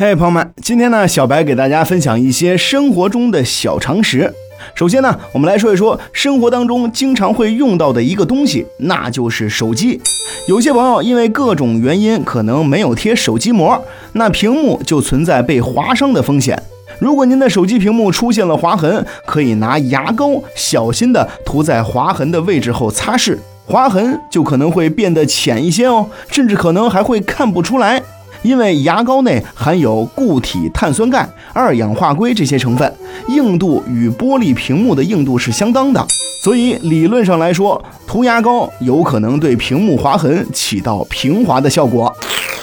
嘿，朋友们，今天呢，小白给大家分享一些生活中的小常识。首先呢，我们来说一说生活当中经常会用到的一个东西，那就是手机。有些朋友因为各种原因可能没有贴手机膜，那屏幕就存在被划伤的风险。如果您的手机屏幕出现了划痕，可以拿牙膏小心的涂在划痕的位置后擦拭，划痕就可能会变得浅一些哦，甚至可能还会看不出来。因为牙膏内含有固体碳酸钙、二氧化硅这些成分，硬度与玻璃屏幕的硬度是相当的，所以理论上来说，涂牙膏有可能对屏幕划痕起到平滑的效果。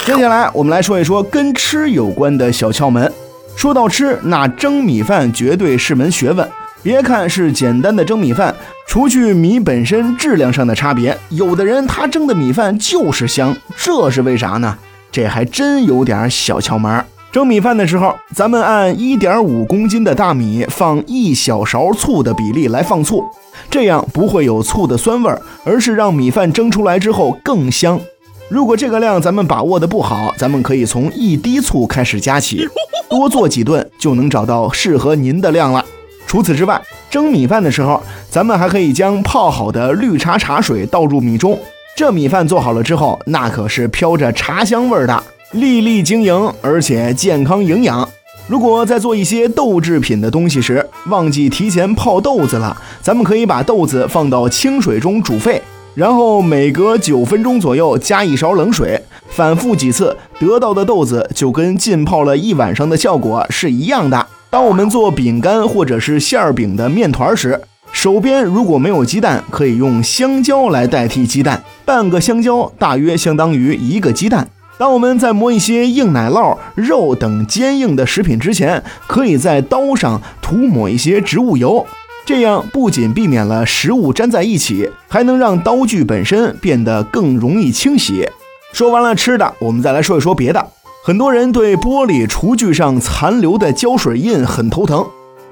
接下来我们来说一说跟吃有关的小窍门。说到吃，那蒸米饭绝对是门学问。别看是简单的蒸米饭，除去米本身质量上的差别，有的人他蒸的米饭就是香，这是为啥呢？这还真有点小窍门。蒸米饭的时候，咱们按一点五公斤的大米放一小勺醋的比例来放醋，这样不会有醋的酸味儿，而是让米饭蒸出来之后更香。如果这个量咱们把握的不好，咱们可以从一滴醋开始加起，多做几顿就能找到适合您的量了。除此之外，蒸米饭的时候，咱们还可以将泡好的绿茶茶水倒入米中。这米饭做好了之后，那可是飘着茶香味儿的，粒粒晶莹，而且健康营养。如果在做一些豆制品的东西时，忘记提前泡豆子了，咱们可以把豆子放到清水中煮沸，然后每隔九分钟左右加一勺冷水，反复几次，得到的豆子就跟浸泡了一晚上的效果是一样的。当我们做饼干或者是馅儿饼的面团时，手边如果没有鸡蛋，可以用香蕉来代替鸡蛋。半个香蕉大约相当于一个鸡蛋。当我们在磨一些硬奶酪、肉等坚硬的食品之前，可以在刀上涂抹一些植物油，这样不仅避免了食物粘在一起，还能让刀具本身变得更容易清洗。说完了吃的，我们再来说一说别的。很多人对玻璃厨具上残留的胶水印很头疼。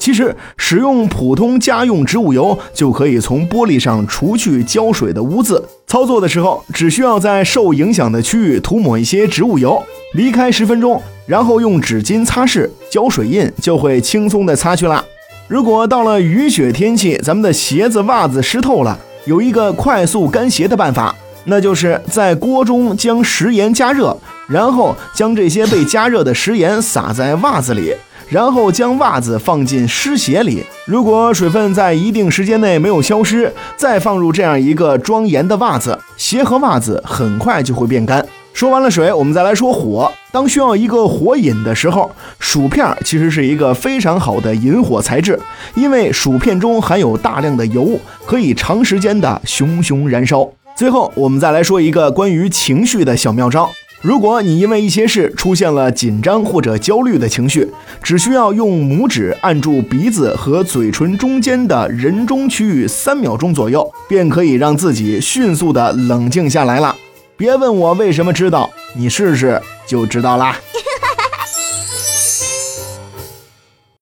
其实，使用普通家用植物油就可以从玻璃上除去胶水的污渍。操作的时候，只需要在受影响的区域涂抹一些植物油，离开十分钟，然后用纸巾擦拭，胶水印就会轻松的擦去了。如果到了雨雪天气，咱们的鞋子、袜子湿透了，有一个快速干鞋的办法，那就是在锅中将食盐加热，然后将这些被加热的食盐撒在袜子里。然后将袜子放进湿鞋里，如果水分在一定时间内没有消失，再放入这样一个装盐的袜子，鞋和袜子很快就会变干。说完了水，我们再来说火。当需要一个火引的时候，薯片其实是一个非常好的引火材质，因为薯片中含有大量的油，可以长时间的熊熊燃烧。最后，我们再来说一个关于情绪的小妙招。如果你因为一些事出现了紧张或者焦虑的情绪，只需要用拇指按住鼻子和嘴唇中间的人中区域三秒钟左右，便可以让自己迅速的冷静下来了。别问我为什么知道，你试试就知道啦。